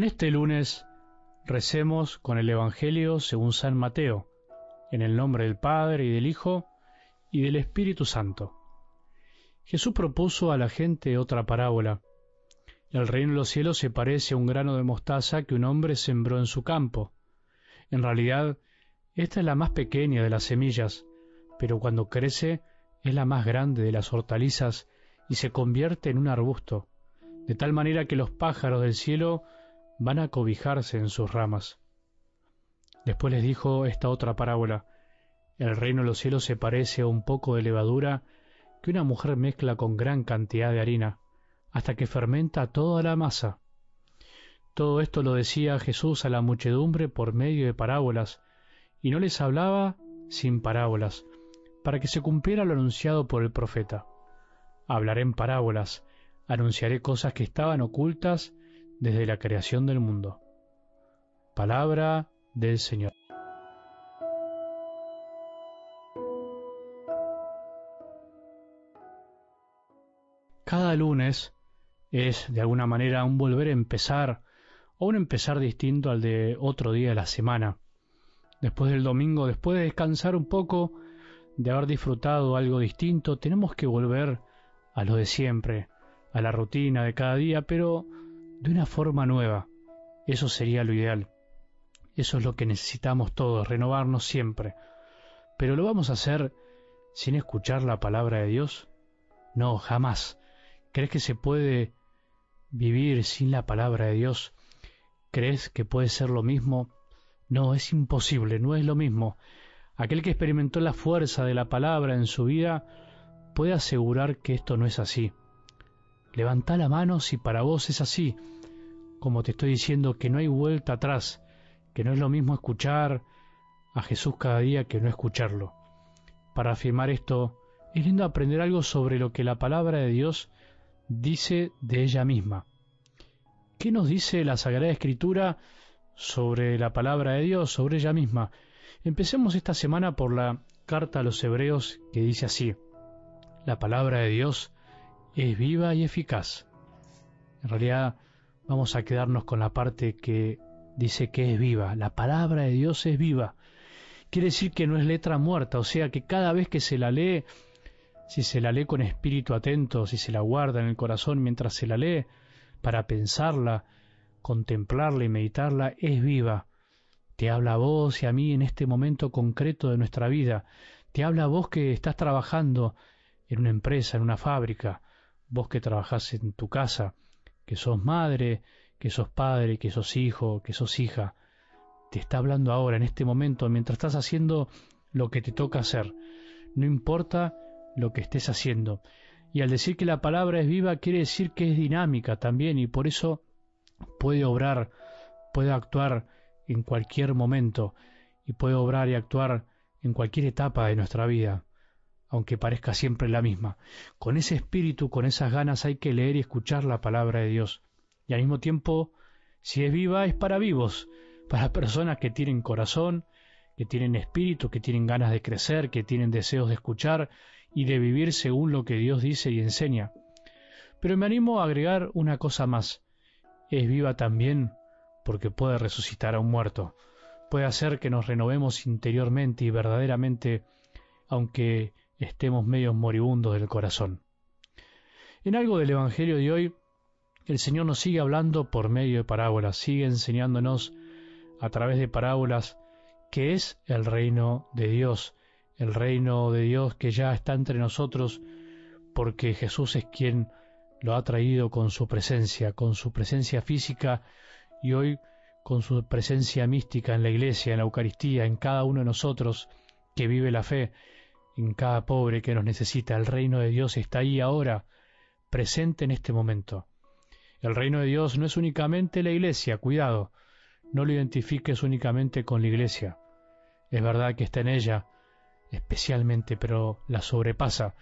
En este lunes recemos con el Evangelio según San Mateo, en el nombre del Padre y del Hijo y del Espíritu Santo. Jesús propuso a la gente otra parábola. El reino de los cielos se parece a un grano de mostaza que un hombre sembró en su campo. En realidad, esta es la más pequeña de las semillas, pero cuando crece es la más grande de las hortalizas y se convierte en un arbusto, de tal manera que los pájaros del cielo van a cobijarse en sus ramas. Después les dijo esta otra parábola. El reino de los cielos se parece a un poco de levadura que una mujer mezcla con gran cantidad de harina, hasta que fermenta toda la masa. Todo esto lo decía Jesús a la muchedumbre por medio de parábolas, y no les hablaba sin parábolas, para que se cumpliera lo anunciado por el profeta. Hablaré en parábolas, anunciaré cosas que estaban ocultas desde la creación del mundo. Palabra del Señor. Cada lunes es de alguna manera un volver a empezar o un empezar distinto al de otro día de la semana. Después del domingo, después de descansar un poco, de haber disfrutado algo distinto, tenemos que volver a lo de siempre, a la rutina de cada día, pero de una forma nueva. Eso sería lo ideal. Eso es lo que necesitamos todos, renovarnos siempre. Pero ¿lo vamos a hacer sin escuchar la palabra de Dios? No, jamás. ¿Crees que se puede vivir sin la palabra de Dios? ¿Crees que puede ser lo mismo? No, es imposible, no es lo mismo. Aquel que experimentó la fuerza de la palabra en su vida puede asegurar que esto no es así. Levanta la mano si para vos es así, como te estoy diciendo que no hay vuelta atrás, que no es lo mismo escuchar a Jesús cada día que no escucharlo. Para afirmar esto, es lindo aprender algo sobre lo que la palabra de Dios dice de ella misma. ¿Qué nos dice la Sagrada Escritura sobre la palabra de Dios, sobre ella misma? Empecemos esta semana por la carta a los Hebreos que dice así, la palabra de Dios es viva y eficaz. En realidad vamos a quedarnos con la parte que dice que es viva. La palabra de Dios es viva. Quiere decir que no es letra muerta, o sea que cada vez que se la lee, si se la lee con espíritu atento, si se la guarda en el corazón mientras se la lee, para pensarla, contemplarla y meditarla, es viva. Te habla a vos y a mí en este momento concreto de nuestra vida. Te habla a vos que estás trabajando en una empresa, en una fábrica, vos que trabajás en tu casa, que sos madre, que sos padre, que sos hijo, que sos hija, te está hablando ahora, en este momento, mientras estás haciendo lo que te toca hacer. No importa lo que estés haciendo. Y al decir que la palabra es viva, quiere decir que es dinámica también y por eso puede obrar, puede actuar en cualquier momento y puede obrar y actuar en cualquier etapa de nuestra vida aunque parezca siempre la misma. Con ese espíritu, con esas ganas hay que leer y escuchar la palabra de Dios. Y al mismo tiempo, si es viva, es para vivos, para personas que tienen corazón, que tienen espíritu, que tienen ganas de crecer, que tienen deseos de escuchar y de vivir según lo que Dios dice y enseña. Pero me animo a agregar una cosa más. Es viva también porque puede resucitar a un muerto. Puede hacer que nos renovemos interiormente y verdaderamente, aunque estemos medios moribundos del corazón. En algo del Evangelio de hoy, el Señor nos sigue hablando por medio de parábolas, sigue enseñándonos a través de parábolas qué es el reino de Dios, el reino de Dios que ya está entre nosotros, porque Jesús es quien lo ha traído con su presencia, con su presencia física y hoy con su presencia mística en la iglesia, en la Eucaristía, en cada uno de nosotros que vive la fe en cada pobre que nos necesita. El reino de Dios está ahí ahora, presente en este momento. El reino de Dios no es únicamente la iglesia, cuidado, no lo identifiques únicamente con la iglesia. Es verdad que está en ella, especialmente, pero la sobrepasa,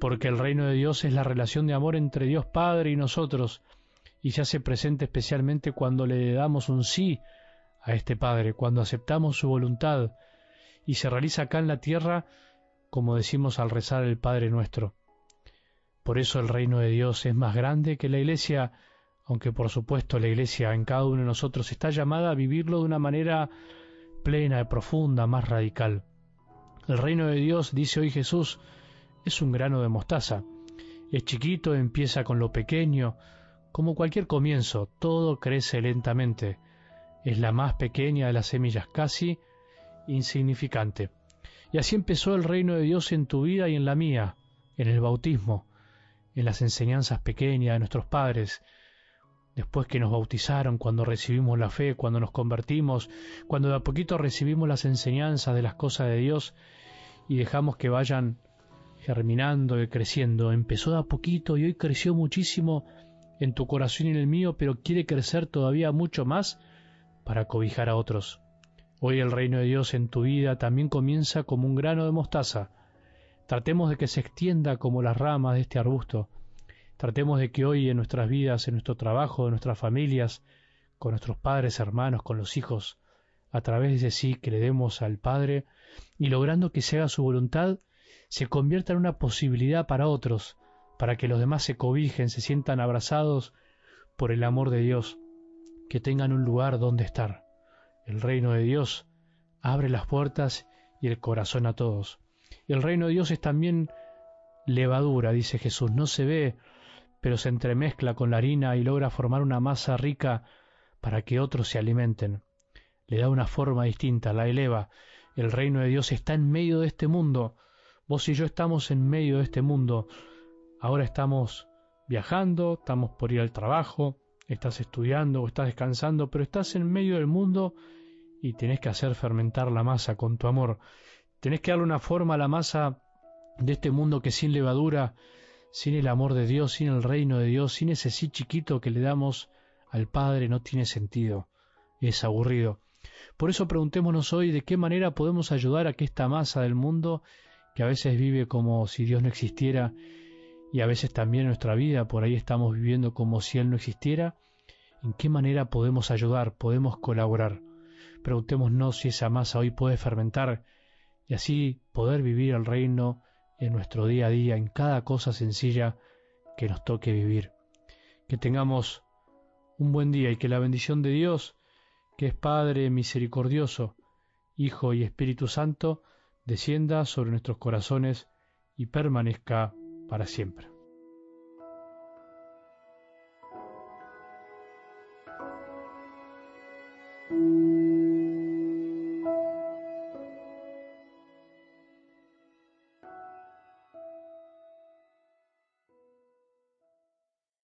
porque el reino de Dios es la relación de amor entre Dios Padre y nosotros, y se hace presente especialmente cuando le damos un sí a este Padre, cuando aceptamos su voluntad, y se realiza acá en la tierra como decimos al rezar el Padre nuestro. Por eso el reino de Dios es más grande que la iglesia, aunque por supuesto la Iglesia en cada uno de nosotros está llamada a vivirlo de una manera plena, profunda, más radical. El reino de Dios, dice hoy Jesús, es un grano de mostaza. Es chiquito, empieza con lo pequeño, como cualquier comienzo, todo crece lentamente. Es la más pequeña de las semillas, casi insignificante. Y así empezó el reino de Dios en tu vida y en la mía, en el bautismo, en las enseñanzas pequeñas de nuestros padres, después que nos bautizaron, cuando recibimos la fe, cuando nos convertimos, cuando de a poquito recibimos las enseñanzas de las cosas de Dios y dejamos que vayan germinando y creciendo. Empezó de a poquito y hoy creció muchísimo en tu corazón y en el mío, pero quiere crecer todavía mucho más para cobijar a otros. Hoy el reino de Dios en tu vida también comienza como un grano de mostaza. Tratemos de que se extienda como las ramas de este arbusto. Tratemos de que hoy en nuestras vidas, en nuestro trabajo, en nuestras familias, con nuestros padres, hermanos, con los hijos, a través de sí que le demos al Padre y logrando que se haga su voluntad, se convierta en una posibilidad para otros, para que los demás se cobijen, se sientan abrazados por el amor de Dios, que tengan un lugar donde estar. El reino de Dios abre las puertas y el corazón a todos. El reino de Dios es también levadura, dice Jesús. No se ve, pero se entremezcla con la harina y logra formar una masa rica para que otros se alimenten. Le da una forma distinta, la eleva. El reino de Dios está en medio de este mundo. Vos y yo estamos en medio de este mundo. Ahora estamos viajando, estamos por ir al trabajo, estás estudiando o estás descansando, pero estás en medio del mundo y tenés que hacer fermentar la masa con tu amor. Tenés que darle una forma a la masa de este mundo que sin levadura, sin el amor de Dios, sin el reino de Dios, sin ese sí chiquito que le damos al Padre, no tiene sentido, es aburrido. Por eso preguntémonos hoy de qué manera podemos ayudar a que esta masa del mundo, que a veces vive como si Dios no existiera, y a veces también nuestra vida por ahí estamos viviendo como si Él no existiera, ¿en qué manera podemos ayudar, podemos colaborar? Preguntémonos si esa masa hoy puede fermentar y así poder vivir el reino en nuestro día a día, en cada cosa sencilla que nos toque vivir. Que tengamos un buen día y que la bendición de Dios, que es Padre misericordioso, Hijo y Espíritu Santo, descienda sobre nuestros corazones y permanezca para siempre.